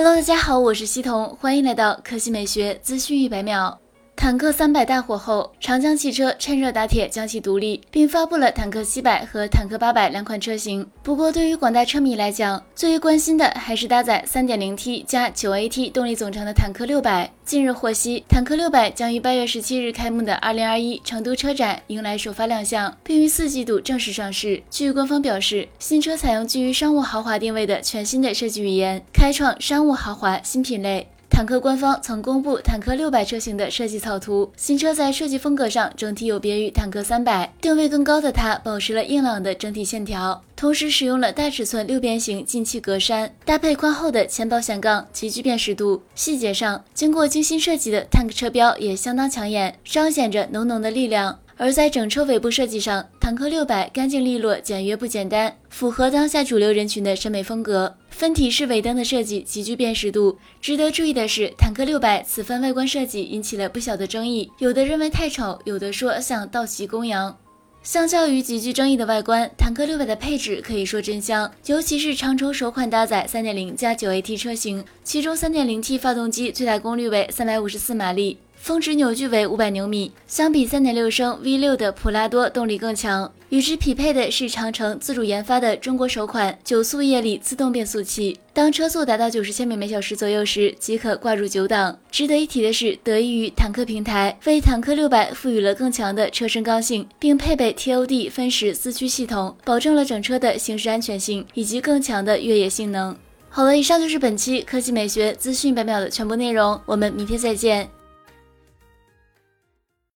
Hello，大家好，我是西彤，欢迎来到科技美学资讯一百秒。坦克三百大火后，长江汽车趁热打铁将其独立，并发布了坦克七百和坦克八百两款车型。不过，对于广大车迷来讲，最为关心的还是搭载 3.0T 加 9AT 动力总成的坦克六百。近日获悉，坦克六百将于八月十七日开幕的2021成都车展迎来首发亮相，并于四季度正式上市。据官方表示，新车采用基于商务豪华定位的全新的设计语言，开创商务豪华新品类。坦克官方曾公布坦克六百车型的设计草图，新车在设计风格上整体有别于坦克三百，定位更高的它保持了硬朗的整体线条，同时使用了大尺寸六边形进气格栅，搭配宽厚的前保险杠，极具辨识度。细节上，经过精心设计的 Tank 车标也相当抢眼，彰显着浓浓的力量。而在整车尾部设计上，坦克六百干净利落、简约不简单，符合当下主流人群的审美风格。分体式尾灯的设计极具辨识度。值得注意的是，坦克六百此番外观设计引起了不小的争议，有的认为太丑，有的说像道奇公羊。相较于极具争议的外观，坦克六百的配置可以说真香，尤其是长轴首款搭载3.0加 9AT 车型，其中 3.0T 发动机最大功率为354马力。峰值扭矩为五百牛米，相比三点六升 V 六的普拉多动力更强。与之匹配的是长城自主研发的中国首款九速液力自动变速器，当车速达到九十千米每小时左右时，即可挂入九档。值得一提的是，得益于坦克平台，为坦克六百赋予了更强的车身刚性，并配备 TOD 分时四驱系统，保证了整车的行驶安全性以及更强的越野性能。好了，以上就是本期科技美学资讯百秒的全部内容，我们明天再见。